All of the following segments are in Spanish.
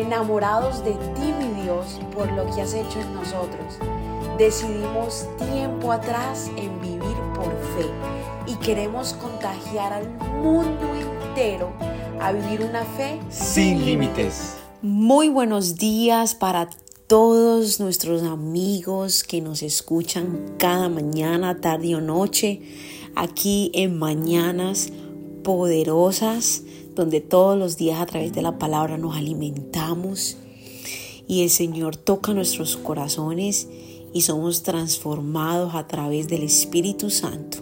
enamorados de ti, mi Dios, por lo que has hecho en nosotros. Decidimos tiempo atrás en vivir por fe y queremos contagiar al mundo entero a vivir una fe sin límites. Muy buenos días para todos nuestros amigos que nos escuchan cada mañana, tarde o noche, aquí en Mañanas Poderosas, donde todos los días a través de la palabra nos alimentamos y el Señor toca nuestros corazones y somos transformados a través del Espíritu Santo,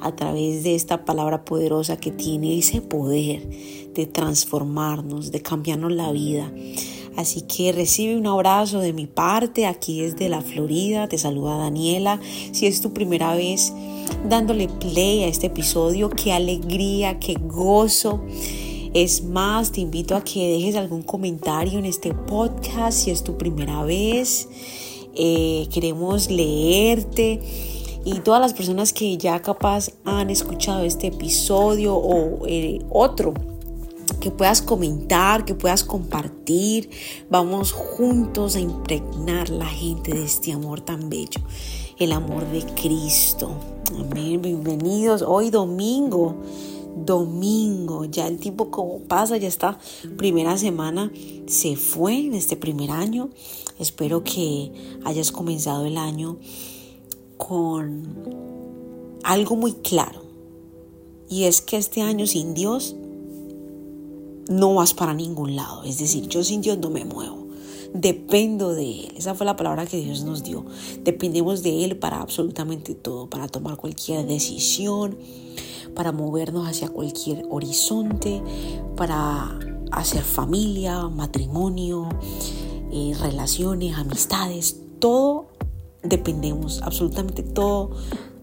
a través de esta palabra poderosa que tiene ese poder de transformarnos, de cambiarnos la vida. Así que recibe un abrazo de mi parte, aquí desde la Florida, te saluda Daniela. Si es tu primera vez dándole play a este episodio, qué alegría, qué gozo. Es más, te invito a que dejes algún comentario en este podcast si es tu primera vez. Eh, queremos leerte y todas las personas que ya capaz han escuchado este episodio o eh, otro que puedas comentar, que puedas compartir. Vamos juntos a impregnar la gente de este amor tan bello, el amor de Cristo. Amén, bienvenidos. Hoy domingo, domingo, ya el tiempo como pasa, ya está primera semana se fue en este primer año. Espero que hayas comenzado el año con algo muy claro. Y es que este año sin Dios no vas para ningún lado. Es decir, yo sin Dios no me muevo. Dependo de Él. Esa fue la palabra que Dios nos dio. Dependemos de Él para absolutamente todo, para tomar cualquier decisión, para movernos hacia cualquier horizonte, para hacer familia, matrimonio, eh, relaciones, amistades, todo dependemos, absolutamente todo,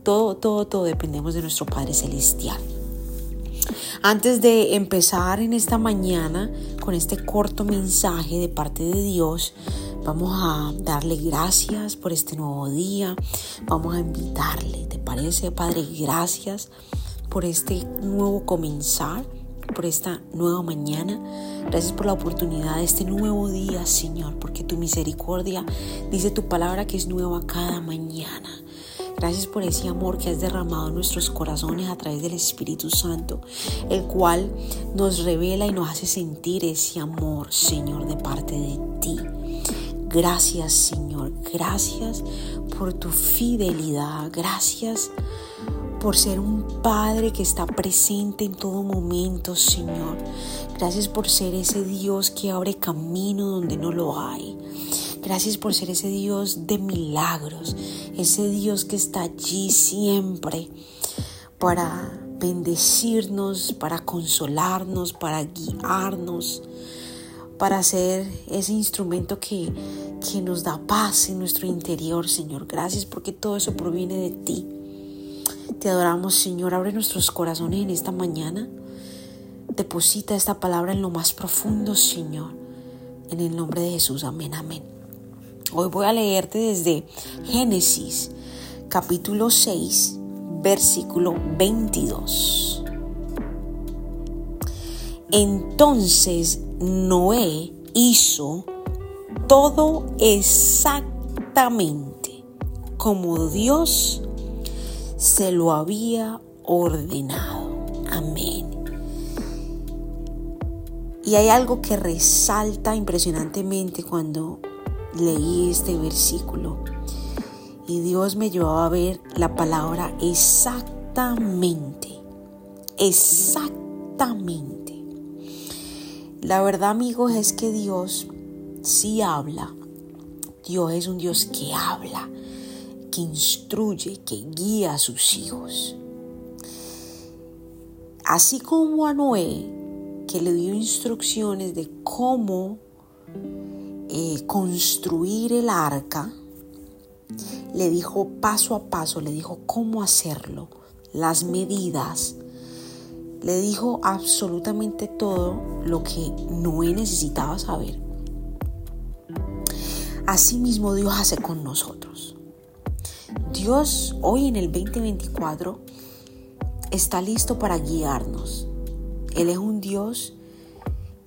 todo, todo, todo dependemos de nuestro Padre Celestial. Antes de empezar en esta mañana con este corto mensaje de parte de Dios, vamos a darle gracias por este nuevo día, vamos a invitarle, ¿te parece Padre? Gracias por este nuevo comenzar por esta nueva mañana. Gracias por la oportunidad de este nuevo día, Señor, porque tu misericordia dice tu palabra que es nueva cada mañana. Gracias por ese amor que has derramado en nuestros corazones a través del Espíritu Santo, el cual nos revela y nos hace sentir ese amor, Señor, de parte de ti. Gracias, Señor. Gracias por tu fidelidad. Gracias por ser un Padre que está presente en todo momento, Señor. Gracias por ser ese Dios que abre camino donde no lo hay. Gracias por ser ese Dios de milagros, ese Dios que está allí siempre para bendecirnos, para consolarnos, para guiarnos, para ser ese instrumento que, que nos da paz en nuestro interior, Señor. Gracias porque todo eso proviene de ti. Te adoramos, Señor. Abre nuestros corazones en esta mañana. Deposita esta palabra en lo más profundo, Señor. En el nombre de Jesús. Amén, amén. Hoy voy a leerte desde Génesis, capítulo 6, versículo 22. Entonces Noé hizo todo exactamente como Dios se lo había ordenado. Amén. Y hay algo que resalta impresionantemente cuando leí este versículo. Y Dios me llevó a ver la palabra exactamente. Exactamente. La verdad, amigos, es que Dios sí habla. Dios es un Dios que habla que instruye, que guía a sus hijos. Así como a Noé, que le dio instrucciones de cómo eh, construir el arca, le dijo paso a paso, le dijo cómo hacerlo, las medidas, le dijo absolutamente todo lo que Noé necesitaba saber. Asimismo Dios hace con nosotros. Dios hoy en el 2024 está listo para guiarnos. Él es un Dios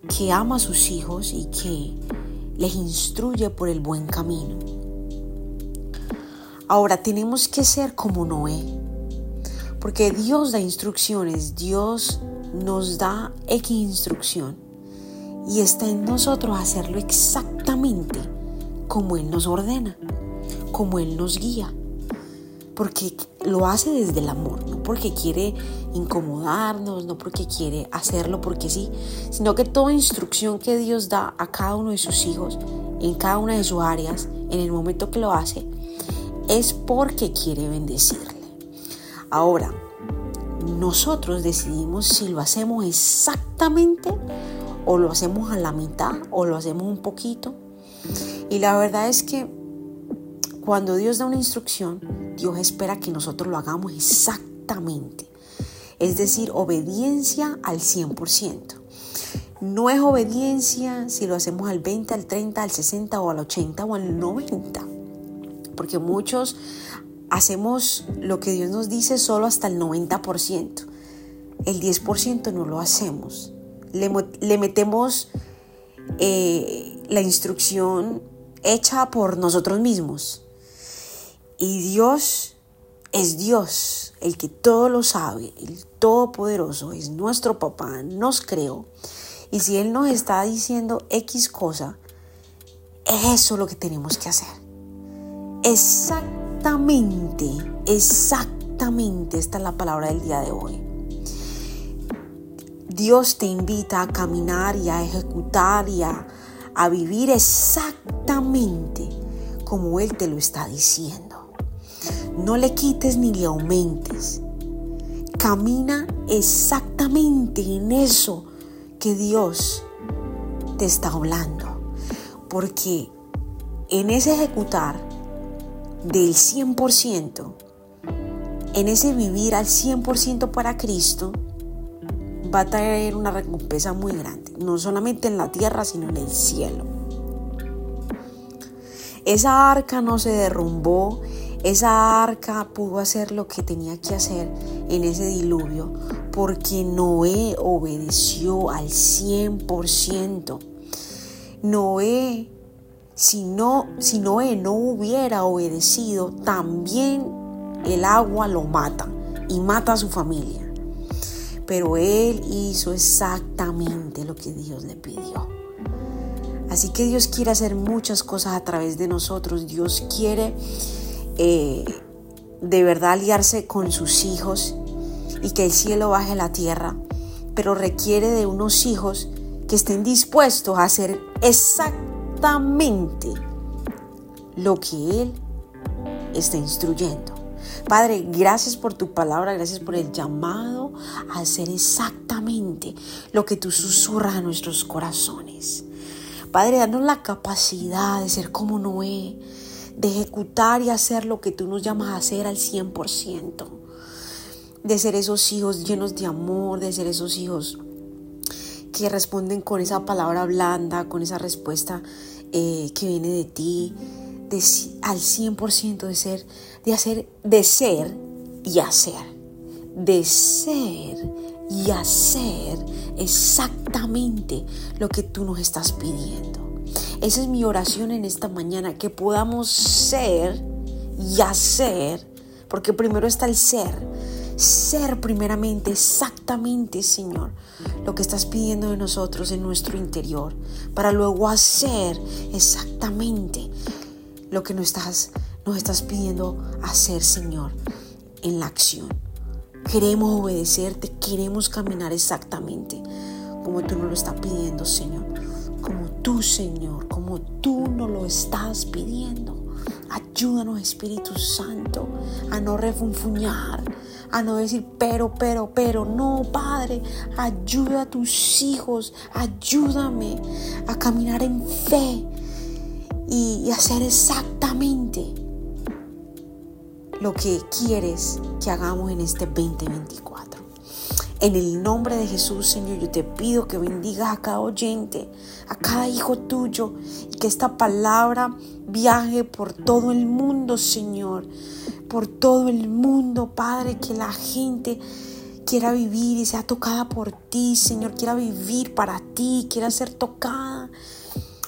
que ama a sus hijos y que les instruye por el buen camino. Ahora tenemos que ser como Noé, porque Dios da instrucciones, Dios nos da X instrucción y está en nosotros hacerlo exactamente como Él nos ordena, como Él nos guía, porque lo hace desde el amor, no porque quiere incomodarnos, no porque quiere hacerlo porque sí, sino que toda instrucción que Dios da a cada uno de sus hijos, en cada una de sus áreas, en el momento que lo hace, es porque quiere bendecirle. Ahora, nosotros decidimos si lo hacemos exactamente o lo hacemos a la mitad o lo hacemos un poquito. Y la verdad es que cuando Dios da una instrucción, Dios espera que nosotros lo hagamos exactamente. Es decir, obediencia al 100%. No es obediencia si lo hacemos al 20, al 30, al 60 o al 80 o al 90. Porque muchos hacemos lo que Dios nos dice solo hasta el 90%. El 10% no lo hacemos. Le, metemos eh, la instrucción hecha por nosotros mismos. Y Dios es Dios, el que todo lo sabe, el todopoderoso, es nuestro papá, nos creó. Y si Él nos está diciendo X cosa, eso es lo que tenemos que hacer. Exactamente, exactamente, esta es la palabra del día de hoy. Dios te invita a caminar y a ejecutar y a, a vivir exactamente como Él te lo está diciendo. No le quites ni le aumentes. Camina exactamente en eso que Dios te está hablando. Porque en ese ejecutar del 100%, en ese vivir al 100% para Cristo, va a traer una recompensa muy grande, no solamente en la tierra, sino en el cielo. Esa arca no se derrumbó, esa arca pudo hacer lo que tenía que hacer en ese diluvio porque Noé obedeció al 100%. Noé si, no, si Noé no hubiera obedecido, también el agua lo mata y mata a su familia. Pero él hizo exactamente lo que Dios le pidió. Así que Dios quiere hacer muchas cosas a través de nosotros. Dios quiere eh, de verdad aliarse con sus hijos y que el cielo baje la tierra. Pero requiere de unos hijos que estén dispuestos a hacer exactamente lo que Él está instruyendo. Padre, gracias por tu palabra, gracias por el llamado a hacer exactamente lo que tú susurras a nuestros corazones. Padre, danos la capacidad de ser como Noé, de ejecutar y hacer lo que tú nos llamas a hacer al 100%, de ser esos hijos llenos de amor, de ser esos hijos que responden con esa palabra blanda, con esa respuesta eh, que viene de ti, de, al 100% de ser, de hacer, de ser y hacer. De ser y hacer exactamente lo que tú nos estás pidiendo. Esa es mi oración en esta mañana, que podamos ser y hacer, porque primero está el ser ser primeramente exactamente, Señor, lo que estás pidiendo de nosotros en nuestro interior, para luego hacer exactamente lo que nos estás, nos estás pidiendo hacer, Señor, en la acción. Queremos obedecerte, queremos caminar exactamente como tú nos lo estás pidiendo, Señor. Tú, Señor, como tú nos lo estás pidiendo. Ayúdanos, Espíritu Santo, a no refunfuñar, a no decir pero, pero, pero. No, Padre, ayuda a tus hijos, ayúdame a caminar en fe y, hacer exactamente lo que quieres que hagamos en este 2024. En el nombre de Jesús, Señor, yo te pido que bendigas a cada oyente, a cada hijo tuyo, y que esta palabra viaje por todo el mundo, Señor por todo el mundo, Padre, que la gente quiera vivir y sea tocada por ti, Señor, quiera vivir para ti, quiera ser tocada.